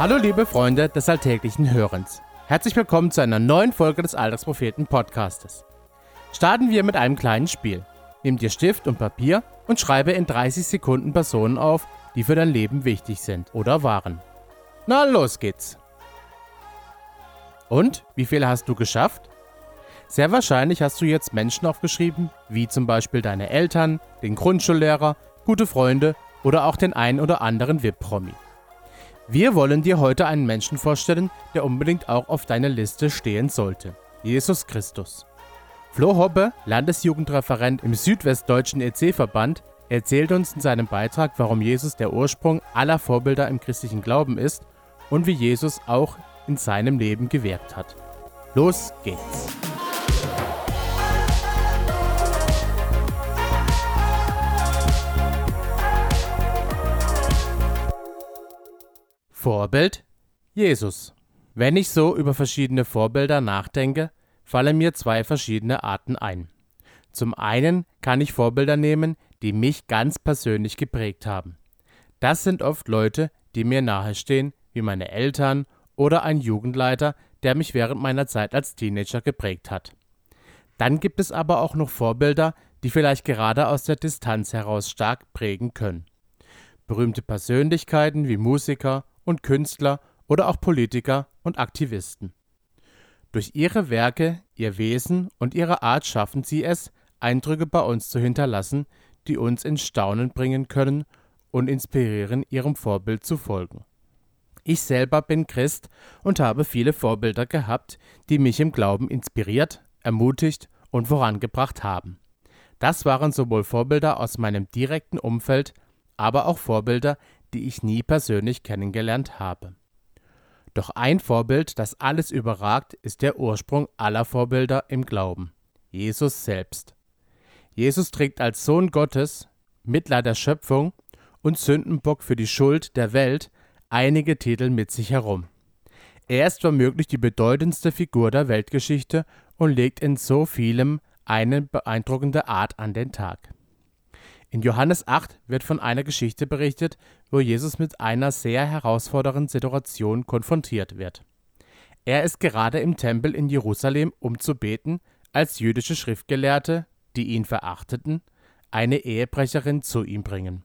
Hallo liebe Freunde des alltäglichen Hörens. Herzlich willkommen zu einer neuen Folge des Alltagspropheten Podcastes. Starten wir mit einem kleinen Spiel. Nimm dir Stift und Papier und schreibe in 30 Sekunden Personen auf, die für dein Leben wichtig sind oder waren. Na, los geht's. Und, wie viele hast du geschafft? Sehr wahrscheinlich hast du jetzt Menschen aufgeschrieben, wie zum Beispiel deine Eltern, den Grundschullehrer, gute Freunde oder auch den einen oder anderen VIP-Promi. Wir wollen dir heute einen Menschen vorstellen, der unbedingt auch auf deiner Liste stehen sollte. Jesus Christus. Flo Hobbe, Landesjugendreferent im südwestdeutschen EC-Verband, erzählt uns in seinem Beitrag, warum Jesus der Ursprung aller Vorbilder im christlichen Glauben ist und wie Jesus auch in seinem Leben gewirkt hat. Los geht's! Vorbild Jesus. Wenn ich so über verschiedene Vorbilder nachdenke, fallen mir zwei verschiedene Arten ein. Zum einen kann ich Vorbilder nehmen, die mich ganz persönlich geprägt haben. Das sind oft Leute, die mir nahestehen, wie meine Eltern oder ein Jugendleiter, der mich während meiner Zeit als Teenager geprägt hat. Dann gibt es aber auch noch Vorbilder, die vielleicht gerade aus der Distanz heraus stark prägen können. Berühmte Persönlichkeiten wie Musiker und Künstler oder auch Politiker und Aktivisten. Durch ihre Werke, ihr Wesen und ihre Art schaffen sie es, Eindrücke bei uns zu hinterlassen, die uns in Staunen bringen können und inspirieren, ihrem Vorbild zu folgen. Ich selber bin Christ und habe viele Vorbilder gehabt, die mich im Glauben inspiriert, ermutigt und vorangebracht haben. Das waren sowohl Vorbilder aus meinem direkten Umfeld, aber auch Vorbilder, die ich nie persönlich kennengelernt habe. Doch ein Vorbild, das alles überragt, ist der Ursprung aller Vorbilder im Glauben, Jesus selbst. Jesus trägt als Sohn Gottes, Mittler der Schöpfung und Sündenbock für die Schuld der Welt einige Titel mit sich herum. Er ist womöglich die bedeutendste Figur der Weltgeschichte und legt in so vielem eine beeindruckende Art an den Tag. In Johannes 8 wird von einer Geschichte berichtet, wo Jesus mit einer sehr herausfordernden Situation konfrontiert wird. Er ist gerade im Tempel in Jerusalem, um zu beten, als jüdische Schriftgelehrte, die ihn verachteten, eine Ehebrecherin zu ihm bringen.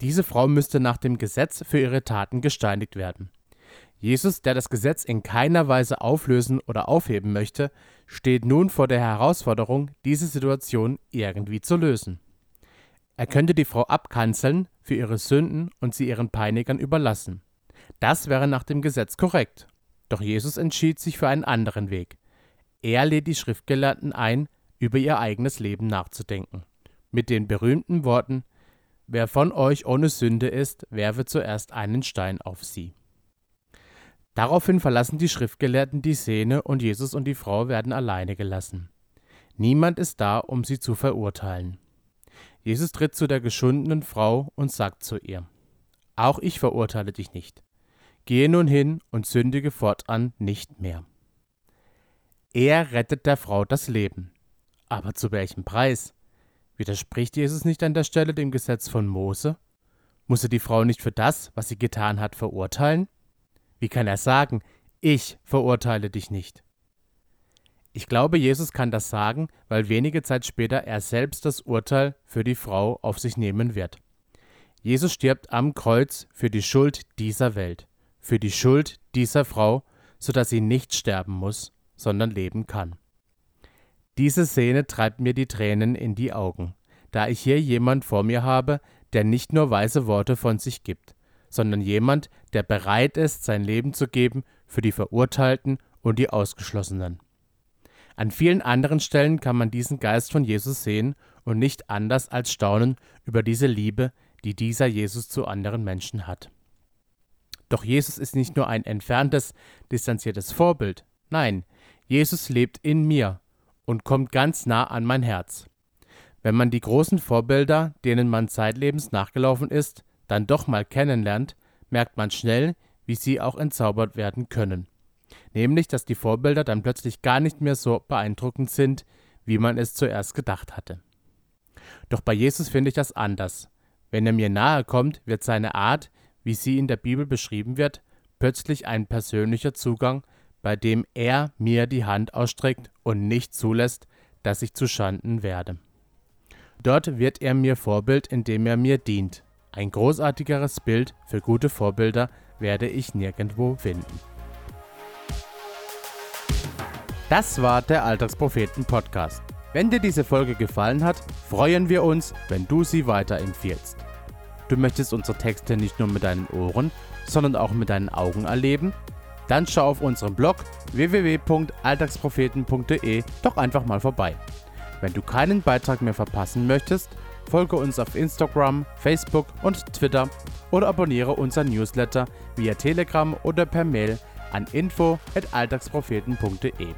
Diese Frau müsste nach dem Gesetz für ihre Taten gesteinigt werden. Jesus, der das Gesetz in keiner Weise auflösen oder aufheben möchte, steht nun vor der Herausforderung, diese Situation irgendwie zu lösen. Er könnte die Frau abkanzeln für ihre Sünden und sie ihren Peinigern überlassen. Das wäre nach dem Gesetz korrekt. Doch Jesus entschied sich für einen anderen Weg. Er lädt die Schriftgelehrten ein, über ihr eigenes Leben nachzudenken. Mit den berühmten Worten Wer von euch ohne Sünde ist, werfe zuerst einen Stein auf sie. Daraufhin verlassen die Schriftgelehrten die Szene und Jesus und die Frau werden alleine gelassen. Niemand ist da, um sie zu verurteilen. Jesus tritt zu der geschundenen Frau und sagt zu ihr, Auch ich verurteile dich nicht. Gehe nun hin und sündige fortan nicht mehr. Er rettet der Frau das Leben. Aber zu welchem Preis? Widerspricht Jesus nicht an der Stelle dem Gesetz von Mose? Muss er die Frau nicht für das, was sie getan hat, verurteilen? Wie kann er sagen, ich verurteile dich nicht? Ich glaube, Jesus kann das sagen, weil wenige Zeit später er selbst das Urteil für die Frau auf sich nehmen wird. Jesus stirbt am Kreuz für die Schuld dieser Welt, für die Schuld dieser Frau, sodass sie nicht sterben muss, sondern leben kann. Diese Szene treibt mir die Tränen in die Augen, da ich hier jemand vor mir habe, der nicht nur weise Worte von sich gibt, sondern jemand, der bereit ist, sein Leben zu geben für die Verurteilten und die Ausgeschlossenen. An vielen anderen Stellen kann man diesen Geist von Jesus sehen und nicht anders als staunen über diese Liebe, die dieser Jesus zu anderen Menschen hat. Doch Jesus ist nicht nur ein entferntes, distanziertes Vorbild, nein, Jesus lebt in mir und kommt ganz nah an mein Herz. Wenn man die großen Vorbilder, denen man zeitlebens nachgelaufen ist, dann doch mal kennenlernt, merkt man schnell, wie sie auch entzaubert werden können nämlich dass die Vorbilder dann plötzlich gar nicht mehr so beeindruckend sind, wie man es zuerst gedacht hatte. Doch bei Jesus finde ich das anders. Wenn er mir nahe kommt, wird seine Art, wie sie in der Bibel beschrieben wird, plötzlich ein persönlicher Zugang, bei dem er mir die Hand ausstreckt und nicht zulässt, dass ich zu Schanden werde. Dort wird er mir Vorbild, indem er mir dient. Ein großartigeres Bild für gute Vorbilder werde ich nirgendwo finden. Das war der Alltagspropheten Podcast. Wenn dir diese Folge gefallen hat, freuen wir uns, wenn du sie weiterempfiehlst. Du möchtest unsere Texte nicht nur mit deinen Ohren, sondern auch mit deinen Augen erleben? Dann schau auf unserem Blog www.alltagspropheten.de doch einfach mal vorbei. Wenn du keinen Beitrag mehr verpassen möchtest, folge uns auf Instagram, Facebook und Twitter oder abonniere unseren Newsletter via Telegram oder per Mail an info@alltagspropheten.de.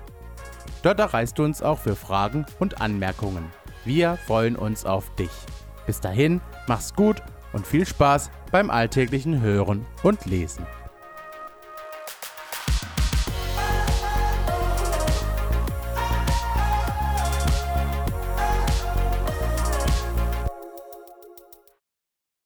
Dort erreichst du uns auch für Fragen und Anmerkungen. Wir freuen uns auf dich. Bis dahin, mach's gut und viel Spaß beim alltäglichen Hören und Lesen.